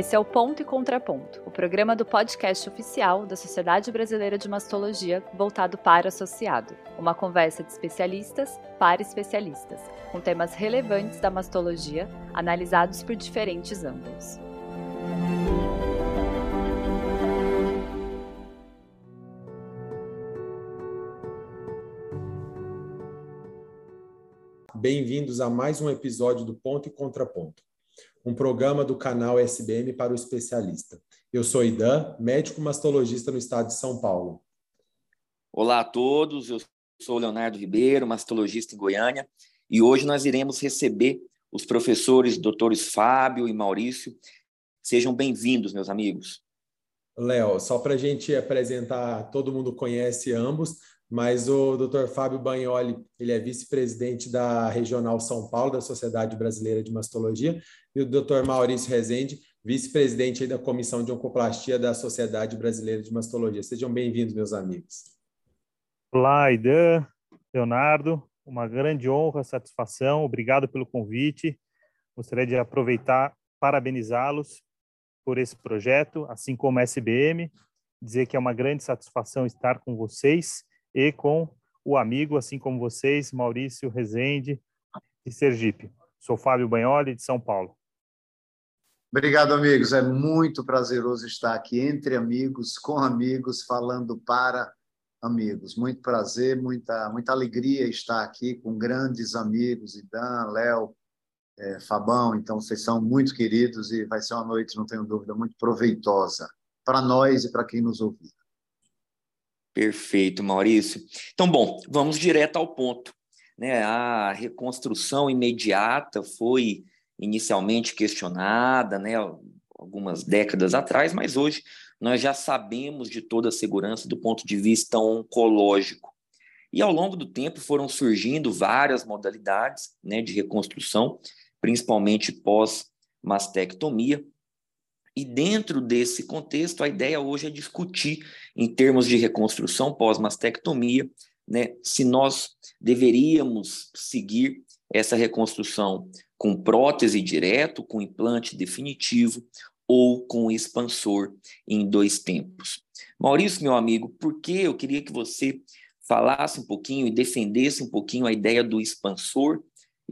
Esse é o Ponto e Contraponto, o programa do podcast oficial da Sociedade Brasileira de Mastologia voltado para associado. Uma conversa de especialistas para especialistas, com temas relevantes da mastologia, analisados por diferentes ângulos. Bem-vindos a mais um episódio do Ponto e Contraponto um programa do canal SBM para o especialista. Eu sou Idan, médico mastologista no estado de São Paulo. Olá a todos, eu sou Leonardo Ribeiro, mastologista em Goiânia, e hoje nós iremos receber os professores doutores Fábio e Maurício. Sejam bem-vindos, meus amigos. Léo, só para a gente apresentar, todo mundo conhece ambos, mas o Dr. Fábio Bagnoli, ele é vice-presidente da Regional São Paulo, da Sociedade Brasileira de Mastologia, e o Dr. Maurício Rezende, vice-presidente da Comissão de Oncoplastia da Sociedade Brasileira de Mastologia. Sejam bem-vindos, meus amigos. Olá, Aidan, Leonardo, uma grande honra, satisfação, obrigado pelo convite. Gostaria de aproveitar, parabenizá-los por esse projeto, assim como a SBM, dizer que é uma grande satisfação estar com vocês e com o amigo, assim como vocês, Maurício Rezende, de Sergipe. Sou Fábio Banholi, de São Paulo. Obrigado, amigos. É muito prazeroso estar aqui entre amigos, com amigos, falando para amigos. Muito prazer, muita, muita alegria estar aqui com grandes amigos, Idan, Léo, é, Fabão. Então, vocês são muito queridos e vai ser uma noite, não tenho dúvida, muito proveitosa para nós e para quem nos ouvir. Perfeito, Maurício. Então, bom, vamos direto ao ponto. Né? A reconstrução imediata foi inicialmente questionada, né, algumas décadas atrás, mas hoje nós já sabemos de toda a segurança do ponto de vista oncológico. E ao longo do tempo foram surgindo várias modalidades né, de reconstrução, principalmente pós-mastectomia, e dentro desse contexto, a ideia hoje é discutir, em termos de reconstrução pós-mastectomia, né, se nós deveríamos seguir essa reconstrução com prótese direto, com implante definitivo ou com expansor em dois tempos. Maurício, meu amigo, por que eu queria que você falasse um pouquinho e defendesse um pouquinho a ideia do expansor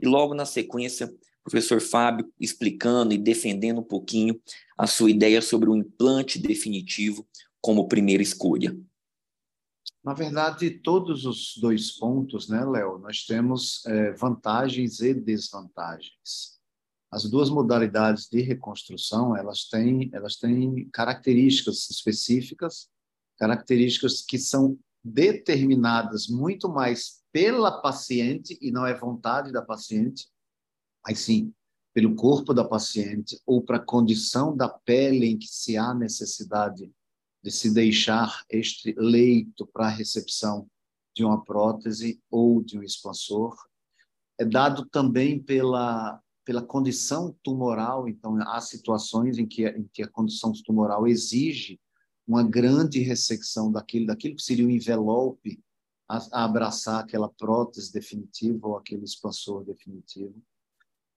e logo na sequência professor Fábio explicando e defendendo um pouquinho a sua ideia sobre o implante definitivo como primeira escolha. Na verdade, todos os dois pontos, né, Léo, nós temos é, vantagens e desvantagens. As duas modalidades de reconstrução, elas têm, elas têm características específicas, características que são determinadas muito mais pela paciente e não é vontade da paciente, mas sim pelo corpo da paciente ou para a condição da pele em que se há necessidade de se deixar este leito para a recepção de uma prótese ou de um expansor. É dado também pela, pela condição tumoral, então há situações em que, em que a condição tumoral exige uma grande ressecção daquilo, daquilo que seria o envelope a, a abraçar aquela prótese definitiva ou aquele expansor definitivo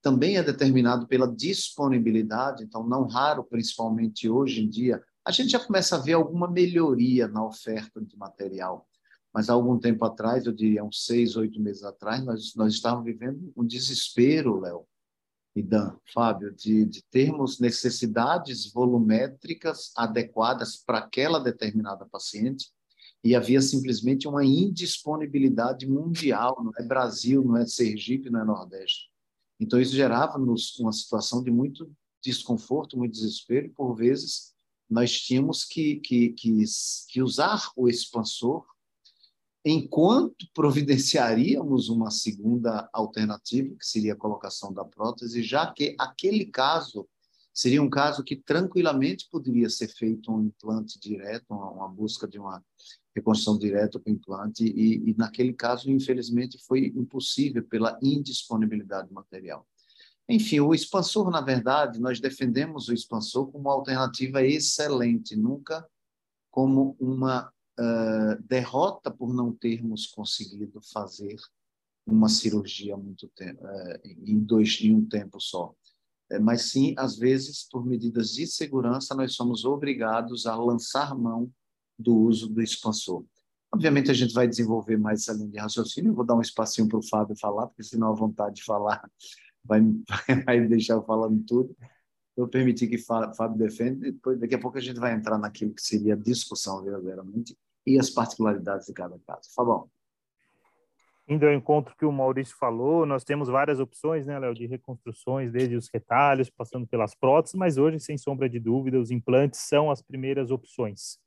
também é determinado pela disponibilidade, então, não raro, principalmente hoje em dia, a gente já começa a ver alguma melhoria na oferta de material. Mas há algum tempo atrás, eu diria uns seis, oito meses atrás, nós, nós estávamos vivendo um desespero, Léo e Dan, Fábio, de, de termos necessidades volumétricas adequadas para aquela determinada paciente e havia simplesmente uma indisponibilidade mundial, não é Brasil, não é Sergipe, não é Nordeste. Então, isso gerava-nos uma situação de muito desconforto, muito desespero, e por vezes nós tínhamos que, que, que, que usar o expansor enquanto providenciaríamos uma segunda alternativa, que seria a colocação da prótese, já que aquele caso seria um caso que tranquilamente poderia ser feito um implante direto, uma, busca de uma reconstrução direta com implante, e, e naquele caso, infelizmente, foi impossível pela indisponibilidade do material. Enfim, o expansor, na verdade, nós defendemos o expansor como uma alternativa excelente, nunca como uma uh, derrota por não termos conseguido fazer uma cirurgia muito tempo, uh, em, dois, em um tempo só. é, mas sim, às vezes, por medidas de segurança, nós somos obrigados a lançar mão do uso do expansor. Obviamente, a gente vai desenvolver mais essa linha de raciocínio. Eu vou dar um espacinho para o Fábio falar, porque senão a vontade de falar vai, vai deixar eu falando tudo. Vou permitir que Fábio defenda, e depois, daqui a pouco a gente vai entrar naquilo que seria a discussão verdadeiramente e as particularidades de cada caso. Fabão. Indo ao encontro que o Maurício falou, nós temos várias opções, né, Léo, de reconstruções, desde os retalhos, passando pelas próteses, mas hoje, sem sombra de dúvida, os implantes são as primeiras opções.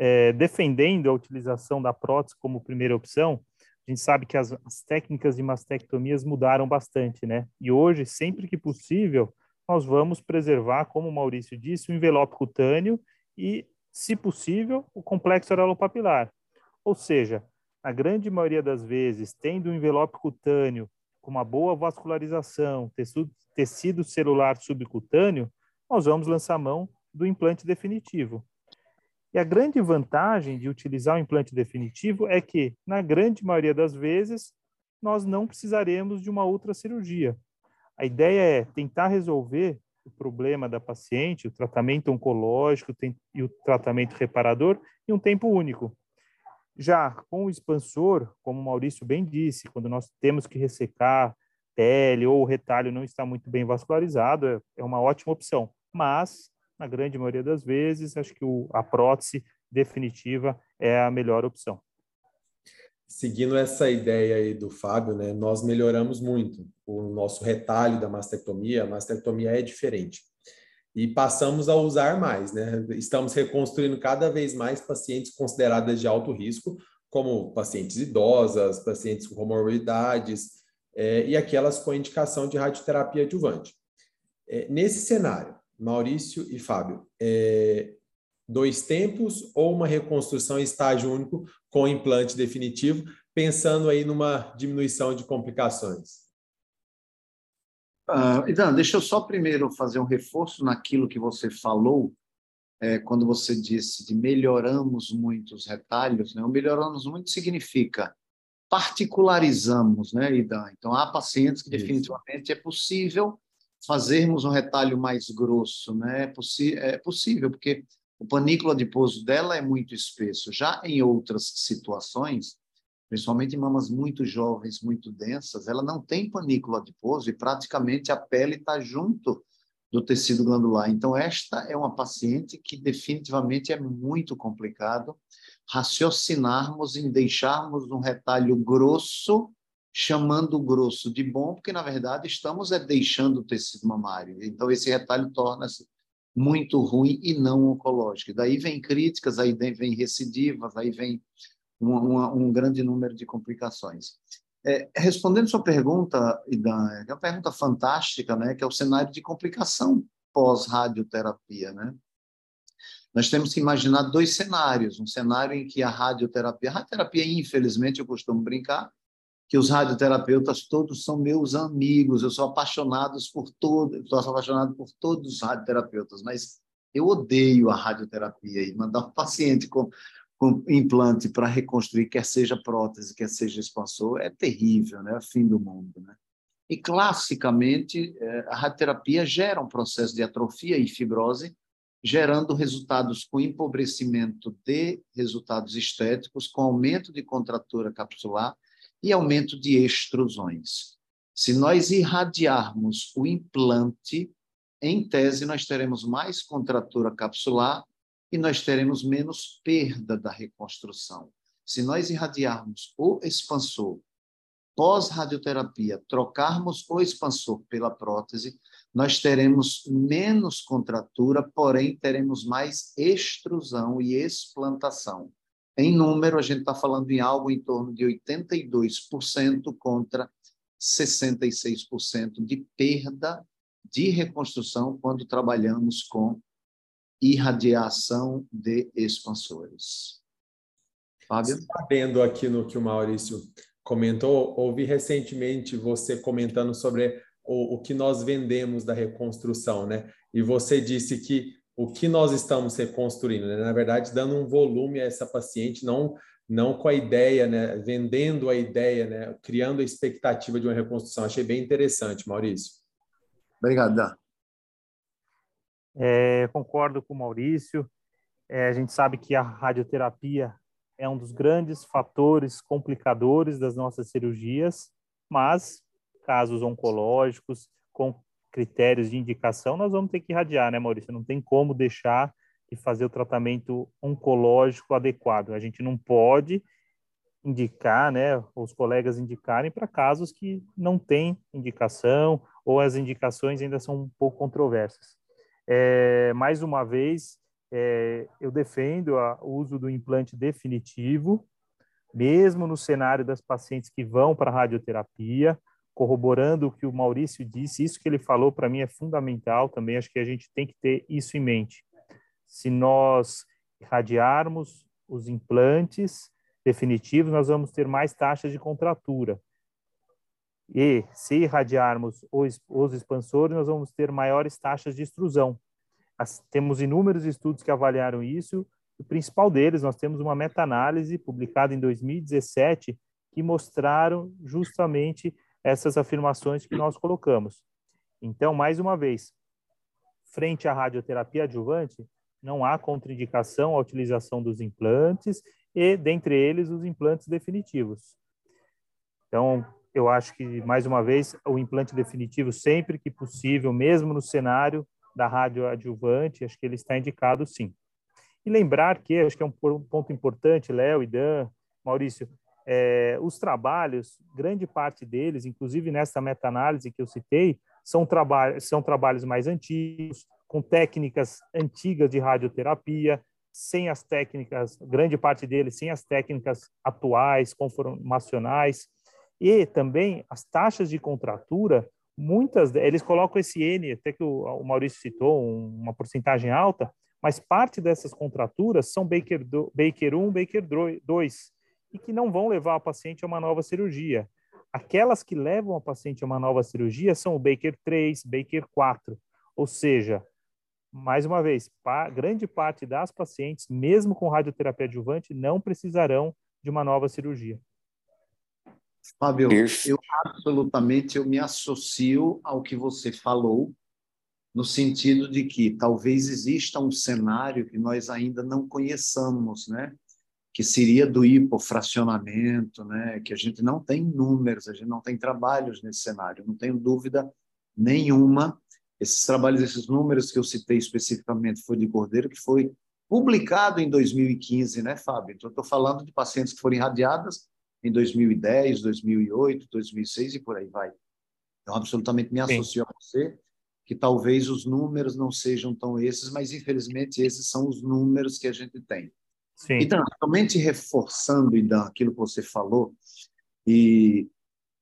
É, defendendo a utilização da prótese como primeira opção, a gente sabe que as, as técnicas de mastectomias mudaram bastante, né? E hoje, sempre que possível, nós vamos preservar, como o Maurício disse, o envelope cutâneo e, se possível, o complexo oralopapilar. Ou seja, a grande maioria das vezes, tendo um envelope cutâneo com uma boa vascularização, tecido, tecido celular subcutâneo, nós vamos lançar mão do implante definitivo. E a grande vantagem de utilizar o implante definitivo é que, na grande maioria das vezes, nós não precisaremos de uma outra cirurgia. A ideia é tentar resolver o problema da paciente, o tratamento oncológico e o tratamento reparador em um tempo único. Já com o expansor, como o Maurício bem disse, quando nós temos que ressecar pele ou o retalho não está muito bem vascularizado, é, é uma ótima opção. Mas, na grande maioria das vezes, acho que o, a prótese definitiva é a melhor opção. Seguindo essa ideia aí do Fábio, né, nós melhoramos muito o nosso retalho da mastectomia. A mastectomia é diferente e passamos a usar mais, né? Estamos reconstruindo cada vez mais pacientes consideradas de alto risco, como pacientes idosas, pacientes com comorbidades é, e aquelas com indicação de radioterapia adjuvante. É, nesse cenário, Maurício e Fábio, é, dois tempos ou uma reconstrução em estágio único com implante definitivo, pensando aí numa diminuição de complicações? Uh, então, deixa eu só primeiro fazer um reforço naquilo que você falou, é, quando você disse de melhoramos muito os retalhos. Né? O melhoramos muito significa particularizamos, né, Idan? Então, há pacientes que definitivamente é possível fazermos um retalho mais grosso, né? É, é possível, porque o panículo adiposo dela é muito espesso. Já em outras situações, principalmente em mamas muito jovens, muito densas, ela não tem panículo adiposo e praticamente a pele está junto do tecido glandular. Então, esta é uma paciente que definitivamente é muito complicado raciocinarmos em deixarmos um retalho grosso, chamando o grosso de bom, porque, na verdade, estamos é, deixando o tecido mamário. Então, esse retalho torna-se muito ruim e não oncológico. Daí vem críticas, aí vem recidivas, aí vem um grande número de complicações. É, respondendo sua pergunta, Idan, é uma pergunta fantástica, né, que é o cenário de complicação pós-radioterapia, né? Nós temos que imaginar dois cenários, um cenário em que a radioterapia, a radioterapia, infelizmente, eu costumo brincar, que os radioterapeutas todos são meus amigos, eu sou apaixonado por todos, sou apaixonado por todos os radioterapeutas, mas eu odeio a radioterapia e mandar um paciente com com implante para reconstruir, quer seja prótese, quer seja expansor, é terrível, né? É fim do mundo, né? E classicamente é, a radioterapia gera um processo de atrofia e fibrose, gerando resultados com empobrecimento de resultados estéticos, com aumento de contratura capsular e aumento de extrusões. Se nós irradiarmos o implante, em tese, nós teremos mais contratura capsular e nós teremos menos perda da reconstrução. Se nós irradiarmos o expansor pós-radioterapia, trocarmos o expansor pela prótese, nós teremos menos contratura, porém teremos mais extrusão e explantação. Em número, a gente está falando em algo em torno de 82% contra 66% de perda de reconstrução quando trabalhamos com irradiação de expansores. Fábio? Sabendo aqui no que o Maurício comentou, ouvi recentemente você comentando sobre o, o que nós vendemos da reconstrução, né? E você disse que o que nós estamos reconstruindo, né? na verdade, dando um volume a essa paciente, não não com a ideia, né? Vendendo a ideia, né? Criando a expectativa de uma reconstrução. Achei bem interessante, Maurício. Obrigado. É, concordo com o Maurício. É, a gente sabe que a radioterapia é um dos grandes fatores complicadores das nossas cirurgias, mas casos oncológicos com critérios de indicação, nós vamos ter que irradiar, né, Maurício? Não tem como deixar de fazer o tratamento oncológico adequado. A gente não pode indicar, né, os colegas indicarem para casos que não têm indicação ou as indicações ainda são um pouco controversas. É, mais uma vez, é, eu defendo o uso do implante definitivo, mesmo no cenário das pacientes que vão para a radioterapia, corroborando o que o Maurício disse, isso que ele falou para mim é fundamental também, acho que a gente tem que ter isso em mente. Se nós irradiarmos os implantes definitivos, nós vamos ter mais taxas de contratura. E se irradiarmos os, os expansores, nós vamos ter maiores taxas de extrusão. As, temos inúmeros estudos que avaliaram isso. O principal deles, nós temos uma meta-análise publicada em 2017 que mostraram justamente essas afirmações que nós colocamos. Então, mais uma vez, frente à radioterapia adjuvante, não há contraindicação à utilização dos implantes e, dentre eles, os implantes definitivos. Então, eu acho que, mais uma vez, o implante definitivo, sempre que possível, mesmo no cenário da radioadjuvante, acho que ele está indicado sim. E lembrar que, acho que é um ponto importante, Léo e Dan, Maurício, é, os trabalhos, grande parte deles, inclusive nessa meta-análise que eu citei, são, traba são trabalhos mais antigos, com técnicas antigas de radioterapia, sem as técnicas, grande parte deles sem as técnicas atuais, conformacionais, e também as taxas de contratura muitas eles colocam esse N, até que o, Maurício citou, um, uma porcentagem alta, mas parte dessas contraturas são Baker, Baker 1, Baker 2, e que não vão levar a paciente a uma nova cirurgia. Aquelas que levam a paciente a uma nova cirurgia são o Baker 3, Baker 4, ou seja, mais uma vez, pa, grande parte das pacientes, mesmo com radioterapia adjuvante, não precisarão de uma nova cirurgia. Fábio, eu absolutamente eu me associo ao que você falou, no sentido de que talvez exista um cenário que nós ainda não conheçamos, né? Que seria do hipofracionamento, né? Que a gente não tem números, a gente não tem trabalhos nesse cenário, não tenho dúvida nenhuma. Esses trabalhos, esses números que eu citei especificamente foi de Cordeiro, que foi publicado em 2015, né, Fábio? Então, estou falando de pacientes que foram irradiadas em 2010, 2008, 2006 e por aí vai. Eu absolutamente me associo Sim. a você que talvez os números não sejam tão esses, mas infelizmente esses são os números que a gente tem. Sim. Então, somente reforçando, Idan, aquilo que você falou, e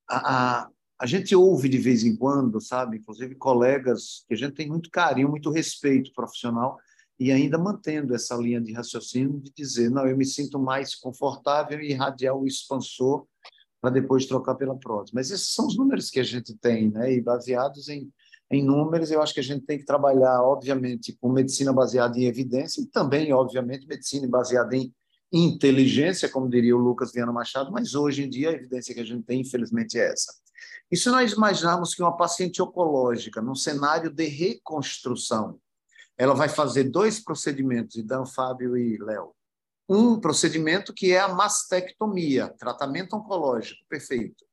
a, a, a gente ouve de vez em quando, sabe, inclusive colegas que a gente tem muito carinho, muito respeito profissional, e ainda mantendo essa linha de raciocínio de dizer, não, eu me sinto mais confortável em irradiar o expansor para depois trocar pela prótese. Mas esses são os números que a gente tem, né? E baseados em, em números, eu acho que a gente tem que trabalhar, obviamente, com medicina baseada em evidência e também, obviamente, medicina baseada em inteligência, como diria o Lucas Viana Machado, mas hoje em dia a evidência que a gente tem, infelizmente, é essa. E se nós imaginarmos que uma paciente oncológica, num cenário de reconstrução, ela vai fazer dois procedimentos, Dan, Fábio e Léo. Um procedimento que é a mastectomia, tratamento oncológico, perfeito.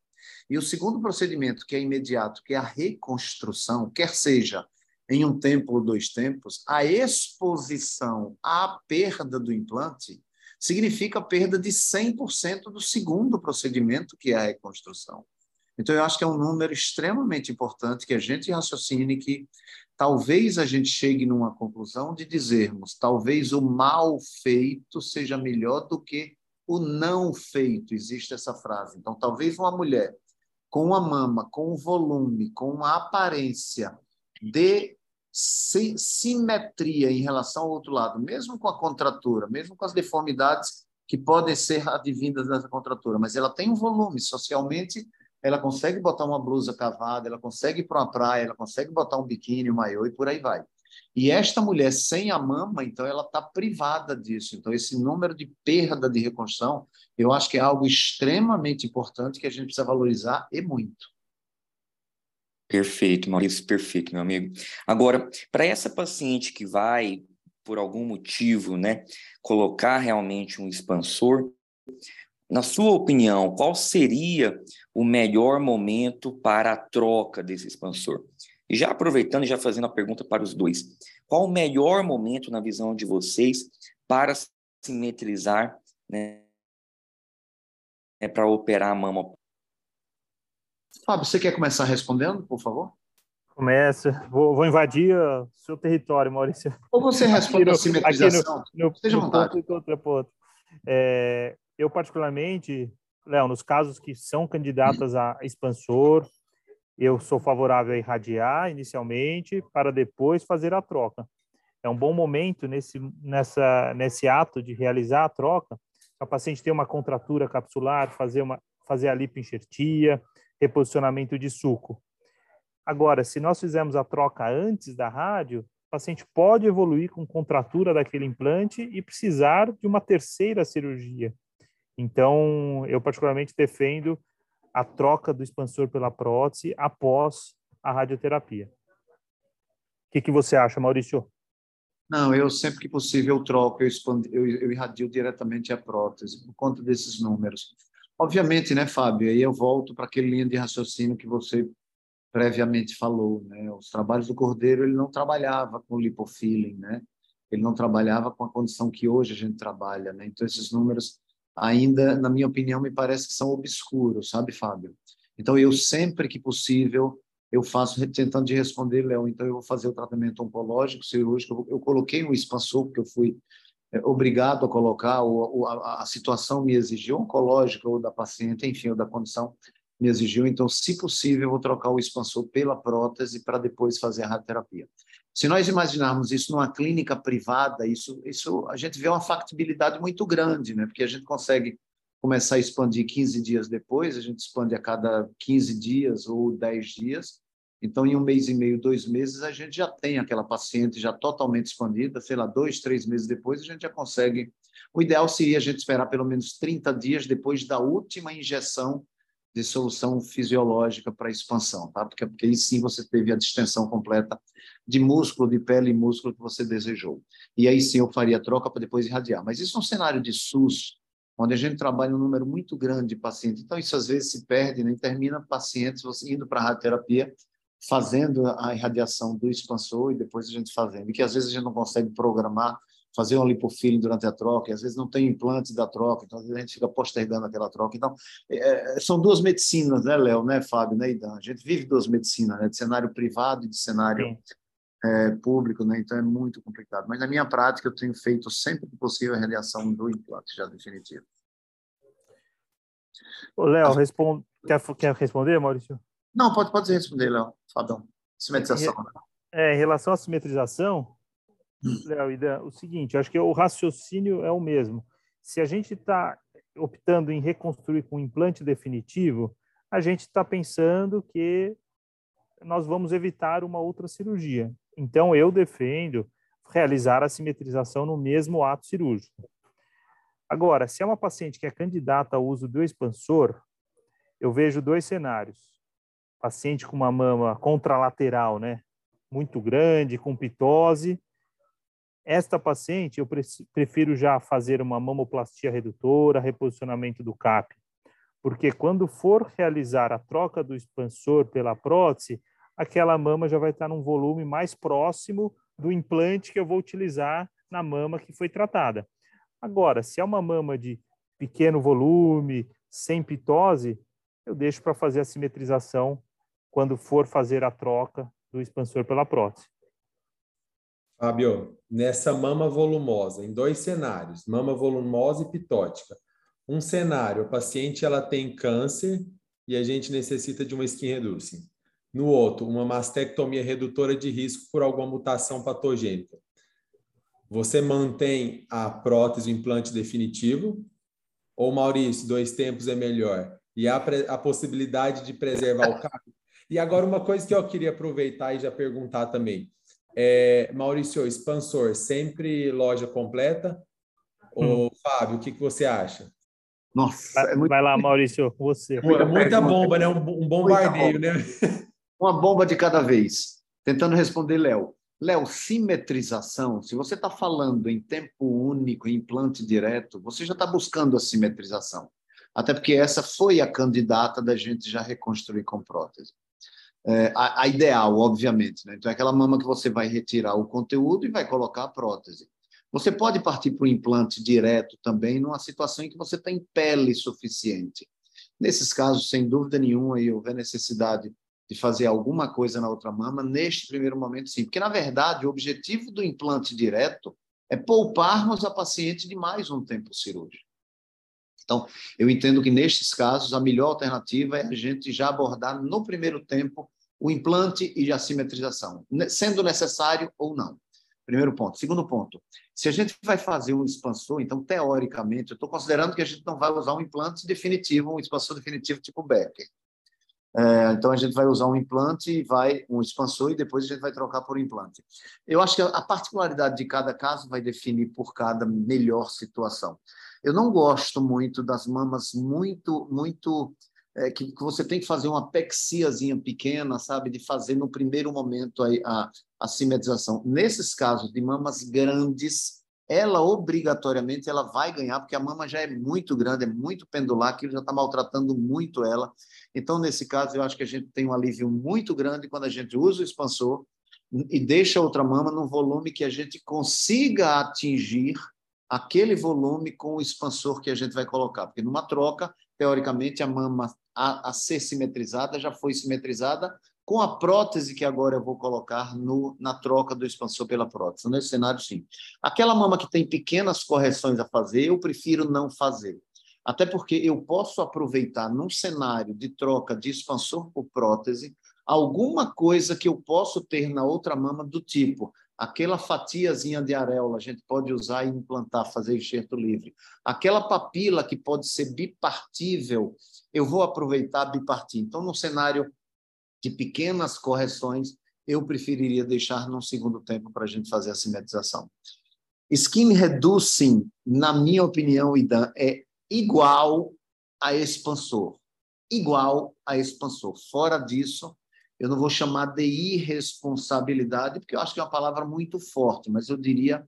E o segundo procedimento, que é imediato, que é a reconstrução, quer seja em um tempo ou dois tempos, a exposição à perda do implante significa perda de 100% do segundo procedimento, que é a reconstrução. Então, eu acho que é um número extremamente importante que a gente raciocine que talvez a gente chegue numa conclusão de dizermos talvez o mal feito seja melhor do que o não feito. Existe essa frase. Então, talvez uma mulher com a mama, com o volume, com uma aparência de simetria em relação ao outro lado, mesmo com a contratura, mesmo com as deformidades que podem ser advindas dessa contratura, mas ela tem um volume socialmente ela consegue botar uma blusa cavada, ela consegue ir para uma praia, ela consegue botar um biquíni, um maiô e por aí vai. E esta mulher sem a mama, então, ela está privada disso. Então, esse número de perda de reconstrução, eu acho que é algo extremamente importante que a gente precisa valorizar e muito. Perfeito, Maurício, perfeito, meu amigo. Agora, para essa paciente que vai, por algum motivo, né, colocar realmente um expansor, na sua opinião, qual seria o melhor momento para a troca desse expansor? E já aproveitando e já fazendo a pergunta para os dois, qual o melhor momento na visão de vocês para simetrizar, né, para operar a mama Fábio, você quer começar respondendo, por favor? Começa. Vou, vou invadir o seu território, Maurício. Ou você responde a simetrização? Aqui no, no, Seja no ponto, contra ponto. É, eu, particularmente, Léo, nos casos que são candidatas a expansor, eu sou favorável a irradiar inicialmente para depois fazer a troca. É um bom momento nesse, nessa, nesse ato de realizar a troca, a paciente ter uma contratura capsular, fazer, uma, fazer a lipoenxertia, reposicionamento de suco. Agora, se nós fizermos a troca antes da rádio, o paciente pode evoluir com contratura daquele implante e precisar de uma terceira cirurgia. Então, eu particularmente defendo a troca do expansor pela prótese após a radioterapia. O que, que você acha, Maurício? Não, eu sempre que possível eu troco, eu, eu, eu irradio diretamente a prótese, por conta desses números. Obviamente, né, Fábio? Aí eu volto para aquele linha de raciocínio que você previamente falou, né? Os trabalhos do Cordeiro, ele não trabalhava com lipofilling, né? Ele não trabalhava com a condição que hoje a gente trabalha, né? Então esses números ainda, na minha opinião, me parece que são obscuros, sabe, Fábio? Então eu sempre que possível eu faço tentando de responder, Léo. Então eu vou fazer o tratamento oncológico cirúrgico. Eu, coloquei um expansor porque eu fui é, obrigado a colocar, ou, a, a, situação me exigiu, oncológica ou da paciente, enfim, ou da condição me exigiu, então, se possível, eu vou trocar o expansor pela prótese para depois fazer a radioterapia. Se nós imaginarmos isso numa clínica privada, isso, isso a gente vê uma factibilidade muito grande, né? porque a gente consegue começar a expandir 15 dias depois, a gente expande a cada 15 dias ou 10 dias, então, em um mês e meio, dois meses, a gente já tem aquela paciente já totalmente expandida, sei lá, dois, três meses depois, a gente já consegue. O ideal seria a gente esperar pelo menos 30 dias depois da última injeção de solução fisiológica para expansão, tá? Porque, porque aí sim você teve a distensão completa de músculo, de pele e músculo que você desejou. E aí sim eu faria a troca para depois irradiar. Mas isso é um cenário de SUS, onde a gente trabalha um número muito grande de pacientes. Então, isso às vezes se perde, né? termina pacientes você indo para a radioterapia fazendo a irradiação do expansor e depois a gente fazendo. E que às vezes a gente não consegue programar, fazer um lipofilling durante a troca, e às vezes não tem implantes da troca, então a gente fica postergando aquela troca. Então, é, são duas medicinas, né, Léo, né, Fábio, né, Idan? A gente vive duas medicinas, né, de cenário privado e de cenário é, público, né, então é muito complicado. Mas na minha prática eu tenho feito sempre que possível a radiação do implante já definitivo. Léo, responde... quer, quer responder, Maurício? Não, pode, pode responder, Léo. Fabão. Simetrização. Né? É, em relação à simetrização, hum. Léo, o seguinte, acho que o raciocínio é o mesmo. Se a gente está optando em reconstruir com implante definitivo, a gente está pensando que nós vamos evitar uma outra cirurgia. Então, eu defendo realizar a simetrização no mesmo ato cirúrgico. Agora, se é uma paciente que é candidata ao uso do expansor, eu vejo dois cenários paciente com uma mama contralateral, né, muito grande, com pitose. Esta paciente, eu prefiro já fazer uma mamoplastia redutora, reposicionamento do CAP, porque quando for realizar a troca do expansor pela prótese, aquela mama já vai estar num volume mais próximo do implante que eu vou utilizar na mama que foi tratada. Agora, se é uma mama de pequeno volume, sem pitose, eu deixo para fazer a simetrização quando for fazer a troca do expansor pela prótese. Fábio, nessa mama volumosa, em dois cenários, mama volumosa e pitótica. Um cenário, a paciente ela tem câncer e a gente necessita de uma skin reducing. No outro, uma mastectomia redutora de risco por alguma mutação patogênica. Você mantém a prótese, o implante definitivo? Ou, Maurício, dois tempos é melhor? E há a possibilidade de preservar o carro? E agora, uma coisa que eu queria aproveitar e já perguntar também. É, Maurício, expansor, sempre loja completa? Hum. Ou, Fábio, o que, que você acha? Nossa, é muito... vai lá, Maurício, você. É muita bomba, né? Um, um bombardeio, né? uma bomba de cada vez. Tentando responder, Léo. Léo, simetrização, se você está falando em tempo único, em implante direto, você já está buscando a simetrização. Até porque essa foi a candidata da gente já reconstruir com prótese. É, a, a, ideal, obviamente. Né? Então, é aquela mama que você vai retirar o conteúdo e vai colocar a prótese. Você pode partir para o implante direto também, numa situação em que você tem pele suficiente. Nesses casos, sem dúvida nenhuma, e houver necessidade de fazer alguma coisa na outra mama, neste primeiro momento, sim. Porque, na verdade, o objetivo do implante direto é pouparmos a paciente de mais um tempo cirúrgico. Então, eu entendo que nestes casos a melhor alternativa é a gente já abordar no primeiro tempo o implante e a simetrização, sendo necessário ou não. Primeiro ponto. Segundo ponto, se a gente vai fazer um expansor, então, teoricamente, eu estou considerando que a gente não vai usar um implante definitivo, um expansor definitivo tipo Becker. É, então, a gente vai usar um implante e vai um expansor e depois a gente vai trocar por implante. Eu acho que a particularidade de cada caso vai definir por cada melhor situação. Eu não gosto muito das mamas muito, muito é, que, que, você tem que fazer uma pexiazinha pequena, sabe, de fazer no primeiro momento a, a, a simetrização. Nesses casos de mamas grandes, ela obrigatoriamente ela vai ganhar, porque a mama já é muito grande, é muito pendular, aquilo já está maltratando muito ela. Então, nesse caso, eu acho que a gente tem um alívio muito grande quando a gente usa o expansor e deixa outra mama num volume que a gente consiga atingir aquele volume com o expansor que a gente vai colocar, porque numa troca, teoricamente, a mama a, a ser simetrizada já foi simetrizada com a prótese que agora eu vou colocar no, na troca do expansor pela prótese. Nesse cenário, sim. Aquela mama que tem pequenas correções a fazer, eu prefiro não fazer. Até porque eu posso aproveitar, num cenário de troca de expansor por prótese, alguma coisa que eu posso ter na outra mama do tipo aquela fatiazinha de areola a gente pode usar e implantar, fazer enxerto livre. Aquela papila que pode ser bipartível, eu vou aproveitar bipartir. Então, no cenário de pequenas correções, eu preferiria deixar num segundo tempo para a gente fazer a simetrização. Skin reducing, na minha opinião, Idan, é igual a expansor. Igual a expansor. Fora disso, eu não vou chamar de irresponsabilidade, porque eu acho que é uma palavra muito forte, mas eu diria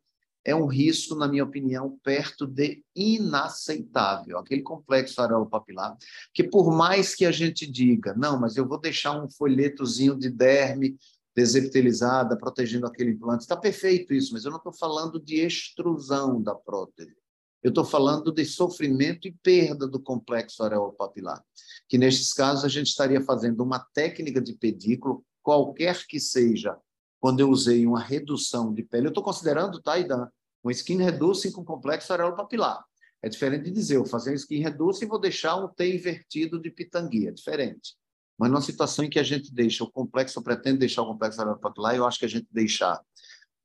é um risco, na minha opinião, perto de inaceitável. Aquele complexo areopapilar, que por mais que a gente diga, não, mas eu vou deixar um folhetozinho de derme desepitelizada, protegendo aquele implante, está perfeito isso, mas eu não estou falando de extrusão da prótese. Eu estou falando de sofrimento e perda do complexo areopapilar, que nestes casos a gente estaria fazendo uma técnica de pedículo, qualquer que seja, quando eu usei uma redução de pele. Eu estou considerando, tá, Idan, um skin reducing com complexo areopapilar. É diferente de dizer, eu fazer um skin reducing e vou deixar um T invertido de pitanguia, é diferente. Mas numa situação em que a gente deixa o complexo, eu pretendo deixar o complexo areopapilar, eu acho que a gente deixar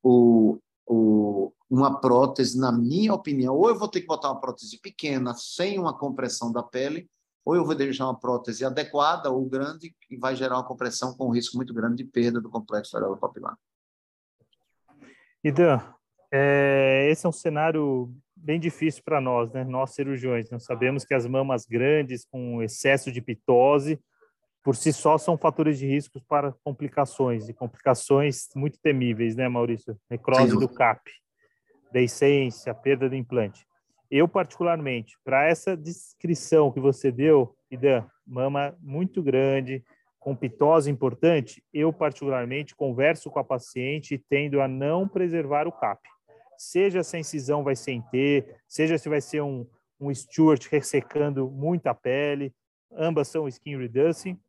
o, o, uma prótese, na minha opinião, ou eu vou ter que botar uma prótese pequena, sem uma compressão da pele, ou eu vou deixar uma prótese adequada ou grande, que vai gerar uma compressão com um risco muito grande de perda do complexo papilar. Idan, é, esse é um cenário bem difícil para nós, né? Nós cirurgiões, nós sabemos que as mamas grandes com excesso de pitose por si só são fatores de risco para complicações e complicações muito temíveis, né, Maurício? Necrose Sim. do CAP, deiscência, perda do implante. Eu, particularmente, para essa descrição que você deu, Idan, mama muito grande, com pitose importante, eu, particularmente, converso com a paciente e tendo a não preservar o CAP. Seja se a incisão vai sem T, seja se vai ser um, um Stewart ressecando muita pele, ambas são skin reducing,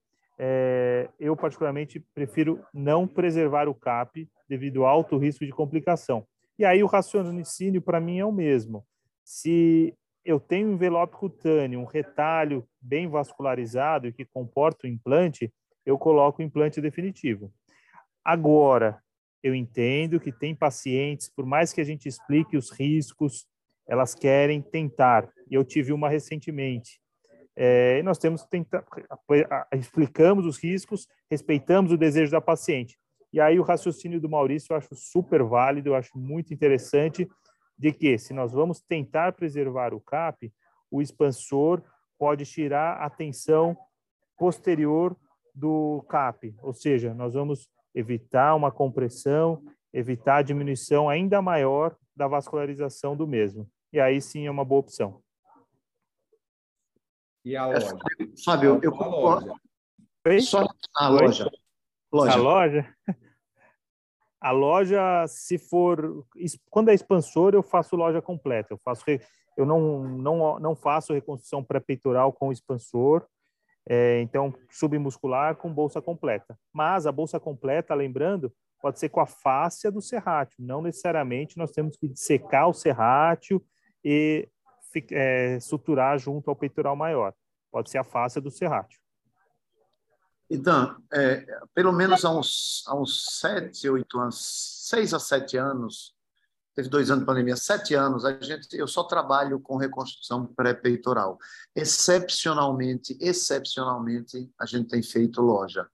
é, eu particularmente prefiro não preservar o CAP devido ao alto risco de complicação. E aí o raciocínio para mim é o mesmo. Se eu tenho um envelope cutâneo, um retalho bem vascularizado e que comporta o implante, eu coloco o implante definitivo. Agora, eu entendo que tem pacientes, por mais que a gente explique os riscos, elas querem tentar. Eu tive uma recentemente. É, e nós temos que tentar, explicamos os riscos, respeitamos o desejo da paciente. E aí o raciocínio do Maurício eu acho super válido, eu acho muito interessante, de que se nós vamos tentar preservar o CAP, o expansor pode tirar a tensão posterior do CAP, ou seja, nós vamos evitar uma compressão, evitar a diminuição ainda maior da vascularização do mesmo. E aí sim é uma boa opção. E a loja? Fábio, eu concordo. Só a loja. loja. A loja? A loja, se for... Quando é expansor, eu faço loja completa. Eu, faço, eu não, não, não faço reconstrução pré-peitoral com expansor, é, então, submuscular com bolsa completa. Mas a bolsa completa, lembrando, pode ser com a fáscia do serrátil. Não necessariamente nós temos que secar o serrátil e é, suturar junto ao peitoral maior. Pode ser a fáscia do serrátil. Então, é, pelo menos há uns, há uns sete, oito anos, seis a sete anos, teve dois anos de pandemia, sete anos, a gente, eu só trabalho com reconstrução pré-peitoral. Excepcionalmente, excepcionalmente, a gente tem feito loja.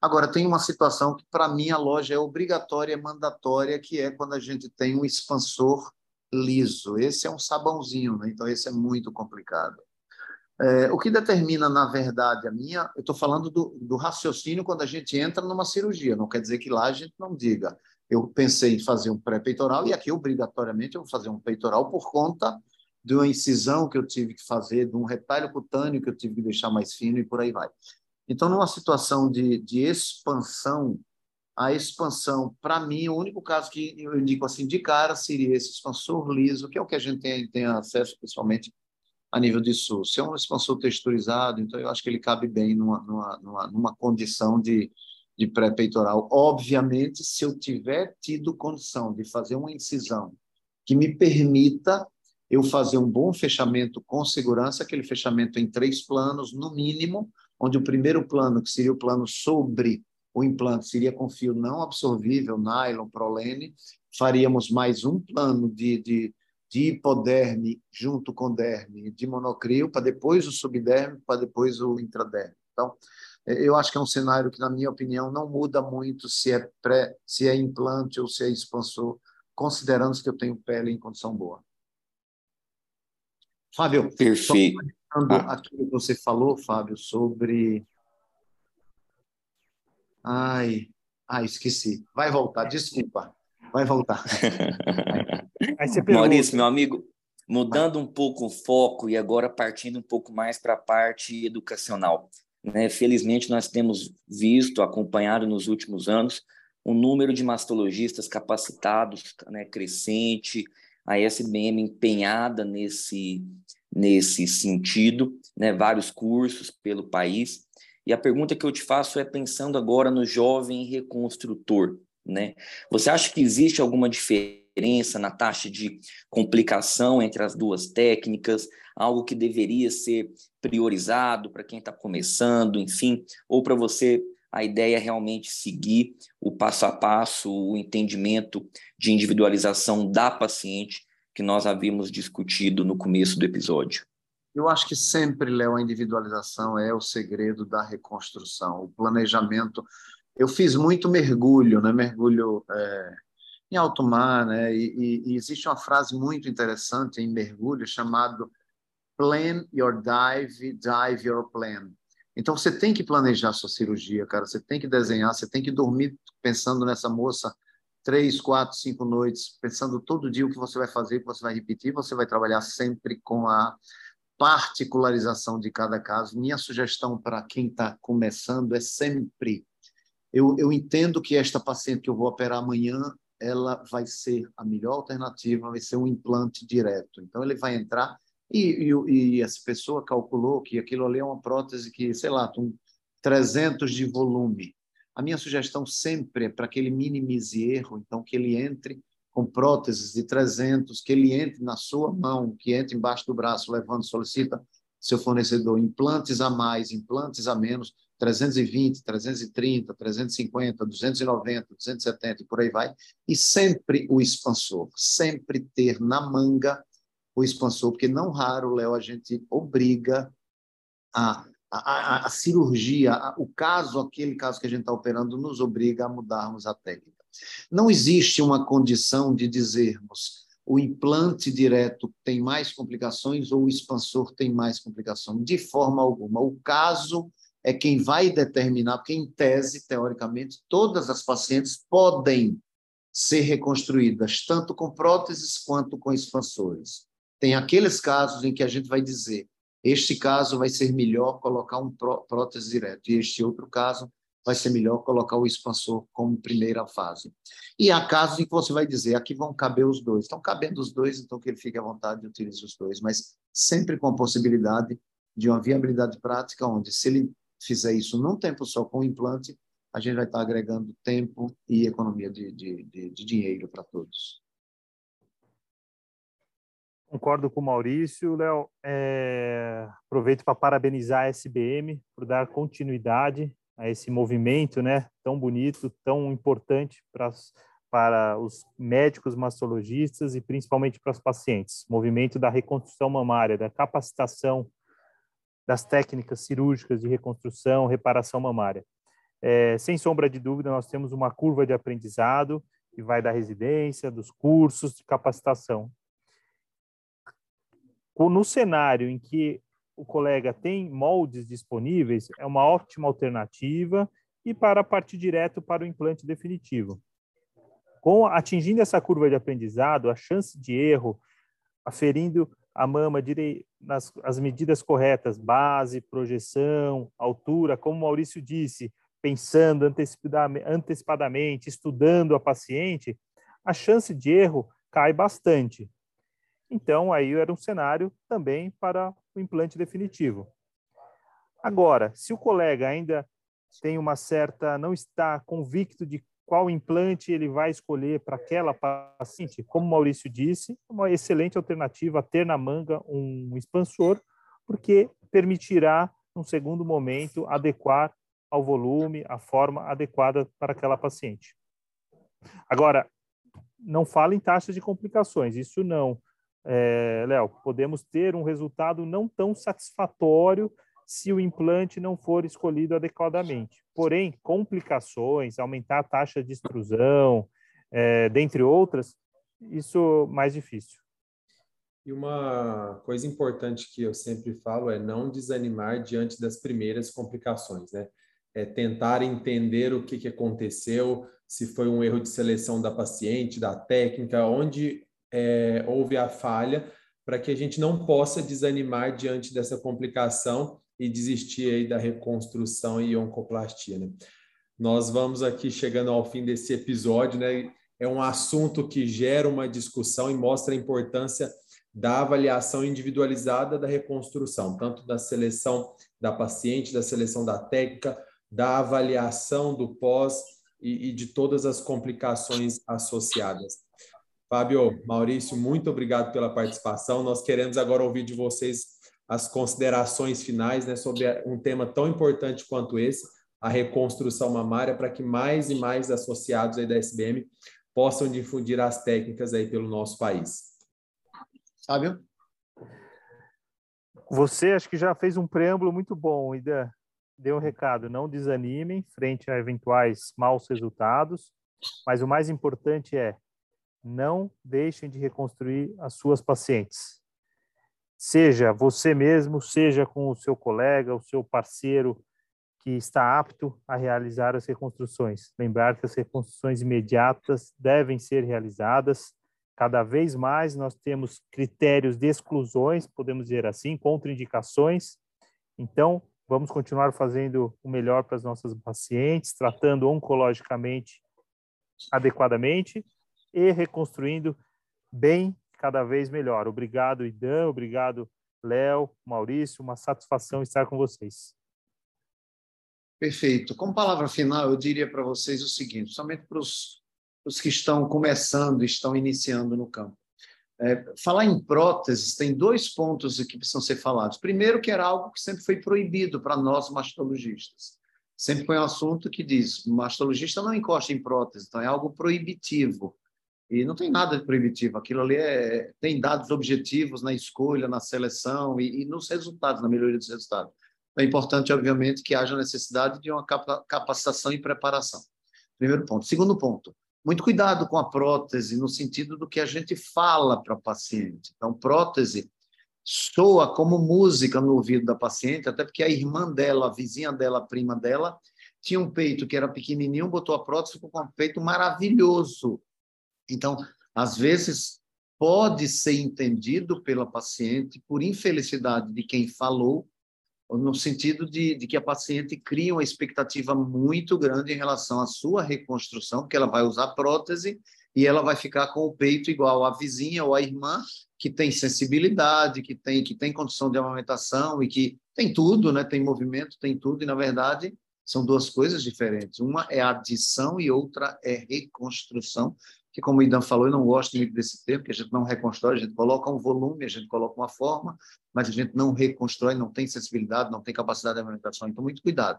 Agora, tem uma situação que, para mim, a loja é obrigatória, é mandatória, que é quando a gente tem um expansor liso. Esse é um sabãozinho, né? então esse é muito complicado. É, o que determina, na verdade, a minha. Eu estou falando do, do raciocínio quando a gente entra numa cirurgia, não quer dizer que lá a gente não diga eu pensei em fazer um pré-peitoral e aqui obrigatoriamente eu vou fazer um peitoral por conta de uma incisão que eu tive que fazer, de um retalho cutâneo que eu tive que deixar mais fino e por aí vai. Então, numa situação de, de expansão, a expansão, para mim, o único caso que eu indico assim de cara seria esse expansor liso, que é o que a gente tem, tem acesso, principalmente a nível de SUS. Se é um expansor texturizado, então eu acho que ele cabe bem numa, numa, numa, numa condição de, de pré-peitoral. Obviamente, se eu tiver tido condição de fazer uma incisão que me permita eu fazer um bom fechamento com segurança, aquele fechamento em três planos, no mínimo, onde o primeiro plano, que seria o plano sobre o implante, seria com fio não absorvível, nylon, prolene, faríamos mais um plano de, de, de hipoderme junto com derme de monocrio, para depois o subderme, para depois o intraderme. Então, é, eu acho que é um cenário que, na minha opinião, não muda muito se é pré, se é implante ou se é expansor, considerando que eu tenho pele em condição boa. Fábio, perfeito. Ah. Aquilo que você falou, Fábio, sobre. Ai, ai, esqueci. Vai voltar, desculpa. Vai voltar. Maurício, meu amigo, mudando um pouco o foco e agora partindo um pouco mais para a parte educacional. Né? Felizmente, nós temos visto, acompanhado nos últimos anos, um número de mastologistas capacitados né, crescente, a SBM empenhada nesse, nesse sentido, né, vários cursos pelo país. E a pergunta que eu te faço é pensando agora no jovem reconstrutor. Né? Você acha que existe alguma diferença na taxa de complicação entre as duas técnicas? algo que deveria ser priorizado para quem está começando, enfim, ou para você a ideia é realmente seguir o passo a passo, o entendimento de individualização da paciente que nós havíamos discutido no começo do episódio? Eu acho que sempre, Léo, a individualização é o segredo da reconstrução, o planejamento. Eu fiz muito mergulho, né? mergulho é, em alto mar, né? E, e, e existe uma frase muito interessante em mergulho chamado plan your dive, dive your plan. Então você tem que planejar sua cirurgia, cara. Você tem que desenhar, você tem que dormir pensando nessa moça três, quatro, cinco noites, pensando todo dia o que você vai fazer, o que você vai repetir. Você vai trabalhar sempre com a particularização de cada caso. Minha sugestão para quem está começando é sempre eu, eu entendo que esta paciente que eu vou operar amanhã ela vai ser a melhor alternativa, vai ser um implante direto. Então ele vai entrar e, e, e, essa pessoa calculou que aquilo ali é uma prótese que, sei lá, tem 300 de volume. A minha sugestão sempre é para que ele minimize erro, então que ele entre com próteses de 300, que ele entre na sua mão, que entre embaixo do braço, levando, solicita seu fornecedor implantes a mais, implantes a menos, 320, 330, 350, 290, 270 e por aí vai. E sempre o expansor, sempre ter na manga o expansor, porque não raro, Léo, a gente obriga a, a, a, a cirurgia, o caso, aquele caso que a gente está operando, nos obriga a mudarmos a técnica. Não existe uma condição de dizermos o implante direto tem mais complicações ou o expansor tem mais complicações, de forma alguma. O caso é quem vai determinar, porque em tese, teoricamente, todas as pacientes podem ser reconstruídas, tanto com próteses quanto com expansores. Tem aqueles casos em que a gente vai dizer, este caso vai ser melhor colocar um prótese direto, e este outro caso vai ser melhor colocar o expansor como primeira fase. E há casos em que você vai dizer, aqui vão caber os dois. Estão cabendo os dois, então que ele fique à vontade e utilize os dois, mas sempre com a possibilidade de uma viabilidade prática, onde se ele fizer isso num tempo só com o implante, a gente vai estar agregando tempo e economia de, de, de, de dinheiro para todos. Concordo com o Maurício, Léo. É... Aproveito para parabenizar a SBM por dar continuidade a esse movimento, né, tão bonito, tão importante para para os médicos mastologistas e principalmente para os pacientes. Movimento da reconstrução mamária, da capacitação das técnicas cirúrgicas de reconstrução, reparação mamária. É, sem sombra de dúvida, nós temos uma curva de aprendizado que vai da residência, dos cursos de capacitação. No cenário em que o colega tem moldes disponíveis, é uma ótima alternativa e para partir direto para o implante definitivo. Com atingindo essa curva de aprendizado, a chance de erro, aferindo a mama nas as medidas corretas, base, projeção, altura, como o Maurício disse, pensando antecipadamente, estudando a paciente, a chance de erro cai bastante. Então, aí era um cenário também para o implante definitivo. Agora, se o colega ainda tem uma certa, não está convicto de qual implante ele vai escolher para aquela paciente, como o Maurício disse, uma excelente alternativa ter na manga um expansor, porque permitirá, num segundo momento, adequar ao volume, a forma adequada para aquela paciente. Agora, não fala em taxas de complicações, isso não é, Léo, podemos ter um resultado não tão satisfatório se o implante não for escolhido adequadamente. Porém, complicações, aumentar a taxa de extrusão, é, dentre outras, isso mais difícil. E uma coisa importante que eu sempre falo é não desanimar diante das primeiras complicações, né? É tentar entender o que, que aconteceu, se foi um erro de seleção da paciente, da técnica, onde é, houve a falha, para que a gente não possa desanimar diante dessa complicação e desistir aí da reconstrução e oncoplastia. Né? Nós vamos aqui chegando ao fim desse episódio, né? É um assunto que gera uma discussão e mostra a importância da avaliação individualizada da reconstrução, tanto da seleção da paciente, da seleção da técnica, da avaliação do pós e, e de todas as complicações associadas. Fábio, Maurício, muito obrigado pela participação. Nós queremos agora ouvir de vocês as considerações finais né, sobre um tema tão importante quanto esse, a reconstrução mamária, para que mais e mais associados aí da SBM possam difundir as técnicas aí pelo nosso país. Fábio? Você acho que já fez um preâmbulo muito bom, Ida. Deu um recado, não desanimem frente a eventuais maus resultados, mas o mais importante é não deixem de reconstruir as suas pacientes. Seja você mesmo, seja com o seu colega, o seu parceiro que está apto a realizar as reconstruções. Lembrar que as reconstruções imediatas devem ser realizadas. Cada vez mais nós temos critérios de exclusões, podemos dizer assim, contraindicações. Então, vamos continuar fazendo o melhor para as nossas pacientes, tratando oncologicamente adequadamente e reconstruindo bem cada vez melhor. Obrigado, Idan, obrigado, Léo, Maurício, uma satisfação estar com vocês. Perfeito. Como palavra final, eu diria para vocês o seguinte, somente para os, que estão começando, estão iniciando no campo. É, falar em próteses tem dois pontos que precisam ser falados. Primeiro, que era algo que sempre foi proibido para nós mastologistas. Sempre foi um assunto que diz, mastologista não encosta em prótese, então é algo proibitivo. E não tem nada de proibitivo, aquilo ali é, tem dados objetivos na escolha, na seleção e, e nos resultados, na melhoria dos resultados. É importante, obviamente, que haja necessidade de uma capacitação e preparação. Primeiro ponto. Segundo ponto, muito cuidado com a prótese, no sentido do que a gente fala para o paciente. Então, prótese soa como música no ouvido da paciente, até porque a irmã dela, a vizinha dela, a prima dela, tinha um peito que era pequenininho, botou a prótese, ficou com um peito maravilhoso. Então, às vezes, pode ser entendido pela paciente por infelicidade de quem falou, no sentido de, de, que a paciente cria uma expectativa muito grande em relação à sua reconstrução, porque ela vai usar prótese e ela vai ficar com o peito igual à vizinha ou à irmã, que tem sensibilidade, que tem, que tem condição de amamentação e que tem tudo, né? tem movimento, tem tudo, e na verdade são duas coisas diferentes. Uma é adição e outra é reconstrução, que como o Idan falou, eu não gosto muito desse termo, que a gente não reconstrói, a gente coloca um volume, a gente coloca uma forma, mas a gente não reconstrói, não tem sensibilidade, não tem capacidade de alimentação, então muito cuidado.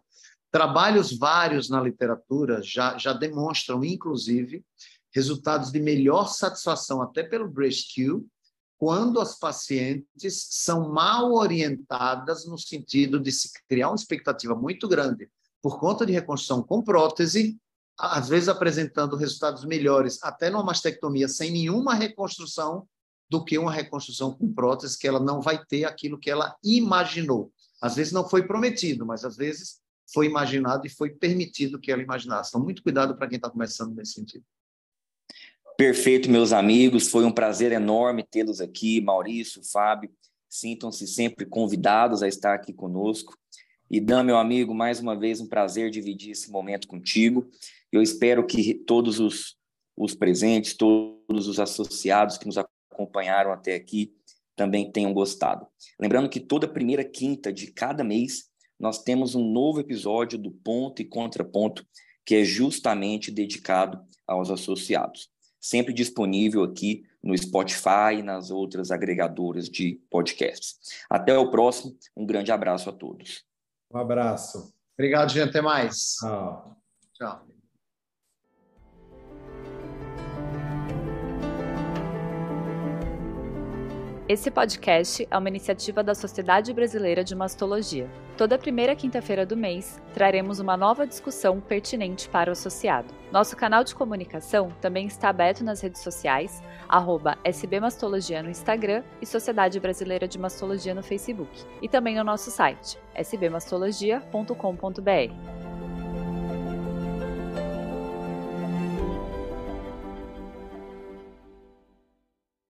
Trabalhos vários na literatura já, já demonstram, inclusive, resultados de melhor satisfação, até pelo BreastQ, quando as pacientes são mal orientadas no sentido de se criar uma expectativa muito grande por conta de reconstrução com prótese, às vezes apresentando resultados melhores, até numa mastectomia sem nenhuma reconstrução, do que uma reconstrução com prótese, que ela não vai ter aquilo que ela imaginou. Às vezes não foi prometido, mas às vezes foi imaginado e foi permitido que ela imaginasse. Então, muito cuidado para quem está começando nesse sentido. Perfeito, meus amigos. Foi um prazer enorme tê-los aqui, Maurício, Fábio. Sintam-se sempre convidados a estar aqui conosco. E meu amigo, mais uma vez um prazer dividir esse momento contigo. Eu espero que todos os, os presentes, todos os associados que nos acompanharam até aqui também tenham gostado. Lembrando que toda primeira quinta de cada mês nós temos um novo episódio do Ponto e Contraponto, que é justamente dedicado aos associados. Sempre disponível aqui no Spotify e nas outras agregadoras de podcasts. Até o próximo, um grande abraço a todos. Um abraço. Obrigado, gente. Até mais. Tchau. Tchau. Esse podcast é uma iniciativa da Sociedade Brasileira de Mastologia. Toda primeira quinta-feira do mês, traremos uma nova discussão pertinente para o associado. Nosso canal de comunicação também está aberto nas redes sociais, SBMastologia no Instagram e Sociedade Brasileira de Mastologia no Facebook, e também no nosso site, sbmastologia.com.br.